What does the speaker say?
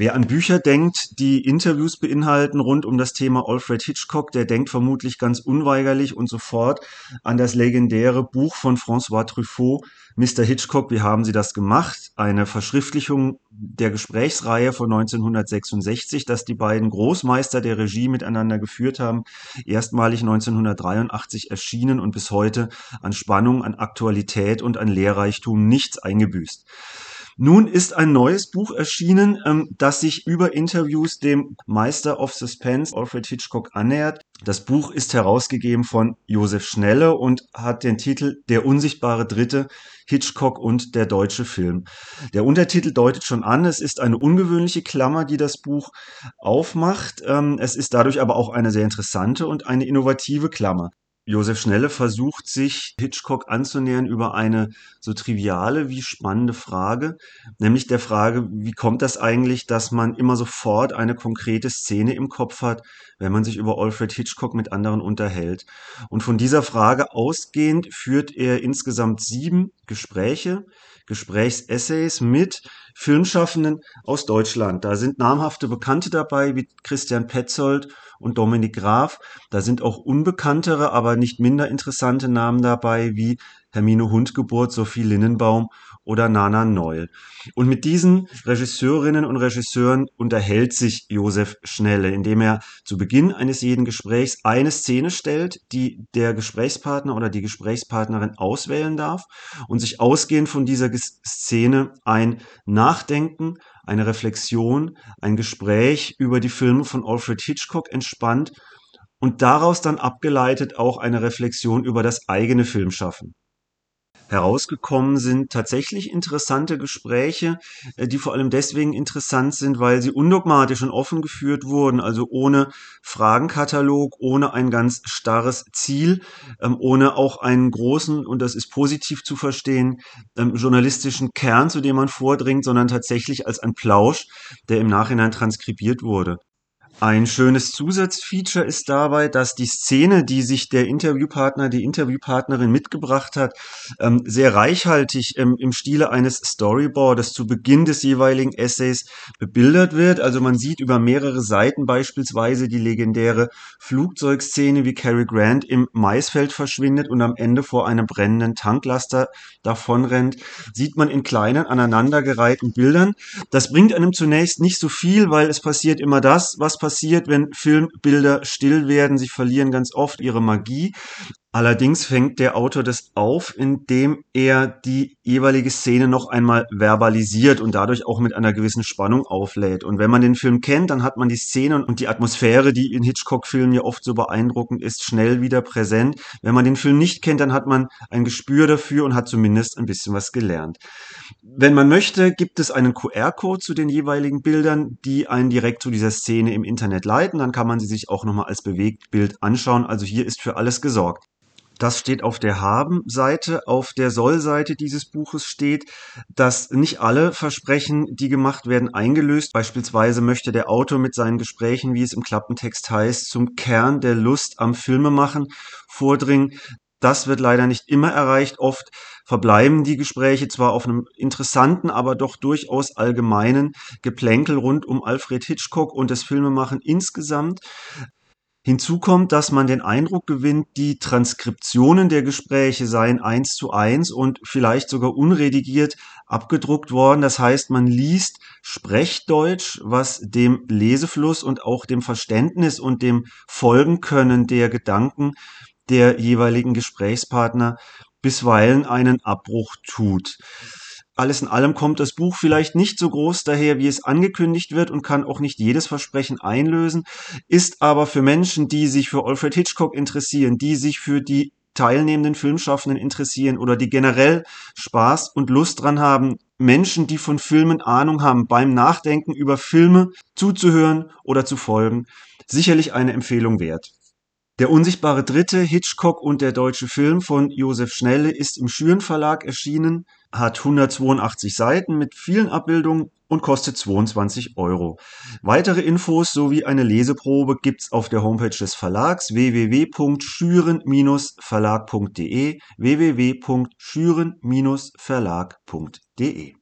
Wer an Bücher denkt, die Interviews beinhalten rund um das Thema Alfred Hitchcock, der denkt vermutlich ganz unweigerlich und sofort an das legendäre Buch von François Truffaut, Mr. Hitchcock, wie haben Sie das gemacht? Eine Verschriftlichung der Gesprächsreihe von 1966, dass die beiden Großmeister der Regie miteinander geführt haben, erstmalig 1983 erschienen und bis heute an Spannung, an Aktualität und an Lehrreichtum nichts eingebüßt. Nun ist ein neues Buch erschienen, ähm, das sich über Interviews dem Meister of Suspense Alfred Hitchcock annähert. Das Buch ist herausgegeben von Josef Schnelle und hat den Titel Der unsichtbare Dritte, Hitchcock und der deutsche Film. Der Untertitel deutet schon an, es ist eine ungewöhnliche Klammer, die das Buch aufmacht. Ähm, es ist dadurch aber auch eine sehr interessante und eine innovative Klammer. Josef Schnelle versucht sich Hitchcock anzunähern über eine so triviale wie spannende Frage, nämlich der Frage, wie kommt das eigentlich, dass man immer sofort eine konkrete Szene im Kopf hat, wenn man sich über Alfred Hitchcock mit anderen unterhält. Und von dieser Frage ausgehend führt er insgesamt sieben Gespräche, Gesprächsessays mit Filmschaffenden aus Deutschland. Da sind namhafte Bekannte dabei, wie Christian Petzold und Dominik Graf. Da sind auch unbekanntere, aber nicht minder interessante Namen dabei, wie Hermine Hundgeburt, Sophie Linnenbaum oder Nana Neul. Und mit diesen Regisseurinnen und Regisseuren unterhält sich Josef Schnelle, indem er zu Beginn eines jeden Gesprächs eine Szene stellt, die der Gesprächspartner oder die Gesprächspartnerin auswählen darf und sich ausgehend von dieser Szene ein Nachdenken, eine Reflexion, ein Gespräch über die Filme von Alfred Hitchcock entspannt und daraus dann abgeleitet auch eine Reflexion über das eigene Filmschaffen herausgekommen sind tatsächlich interessante Gespräche, äh, die vor allem deswegen interessant sind, weil sie undogmatisch und offen geführt wurden, also ohne Fragenkatalog, ohne ein ganz starres Ziel, ähm, ohne auch einen großen, und das ist positiv zu verstehen, ähm, journalistischen Kern, zu dem man vordringt, sondern tatsächlich als ein Plausch, der im Nachhinein transkribiert wurde. Ein schönes Zusatzfeature ist dabei, dass die Szene, die sich der Interviewpartner, die Interviewpartnerin mitgebracht hat, ähm, sehr reichhaltig ähm, im Stile eines Storyboards zu Beginn des jeweiligen Essays bebildert wird. Also man sieht über mehrere Seiten beispielsweise die legendäre Flugzeugszene, wie Cary Grant im Maisfeld verschwindet und am Ende vor einem brennenden Tanklaster davonrennt, sieht man in kleinen aneinandergereihten Bildern. Das bringt einem zunächst nicht so viel, weil es passiert immer das, was passiert passiert, wenn Filmbilder still werden. Sie verlieren ganz oft ihre Magie. Allerdings fängt der Autor das auf, indem er die jeweilige Szene noch einmal verbalisiert und dadurch auch mit einer gewissen Spannung auflädt. Und wenn man den Film kennt, dann hat man die Szene und die Atmosphäre, die in Hitchcock-Filmen ja oft so beeindruckend ist, schnell wieder präsent. Wenn man den Film nicht kennt, dann hat man ein Gespür dafür und hat zumindest ein bisschen was gelernt. Wenn man möchte, gibt es einen QR-Code zu den jeweiligen Bildern, die einen direkt zu dieser Szene im Internet leiten. Dann kann man sie sich auch nochmal als Bewegtbild anschauen. Also hier ist für alles gesorgt. Das steht auf der Haben-Seite. Auf der Soll-Seite dieses Buches steht, dass nicht alle Versprechen, die gemacht werden, eingelöst. Beispielsweise möchte der Autor mit seinen Gesprächen, wie es im Klappentext heißt, zum Kern der Lust am Filmemachen vordringen. Das wird leider nicht immer erreicht. Oft verbleiben die Gespräche zwar auf einem interessanten, aber doch durchaus allgemeinen Geplänkel rund um Alfred Hitchcock und das Filmemachen insgesamt. Hinzu kommt, dass man den Eindruck gewinnt, die Transkriptionen der Gespräche seien eins zu eins und vielleicht sogar unredigiert abgedruckt worden. Das heißt, man liest Sprechdeutsch, was dem Lesefluss und auch dem Verständnis und dem Folgenkönnen der Gedanken der jeweiligen Gesprächspartner bisweilen einen Abbruch tut. Alles in allem kommt das Buch vielleicht nicht so groß daher, wie es angekündigt wird und kann auch nicht jedes Versprechen einlösen, ist aber für Menschen, die sich für Alfred Hitchcock interessieren, die sich für die teilnehmenden Filmschaffenden interessieren oder die generell Spaß und Lust dran haben, Menschen, die von Filmen Ahnung haben, beim Nachdenken über Filme zuzuhören oder zu folgen, sicherlich eine Empfehlung wert. Der unsichtbare Dritte, Hitchcock und der deutsche Film von Josef Schnelle ist im Schüren Verlag erschienen, hat 182 Seiten mit vielen Abbildungen und kostet 22 Euro. Weitere Infos sowie eine Leseprobe gibt's auf der Homepage des Verlags www.schüren-verlag.de www.schüren-verlag.de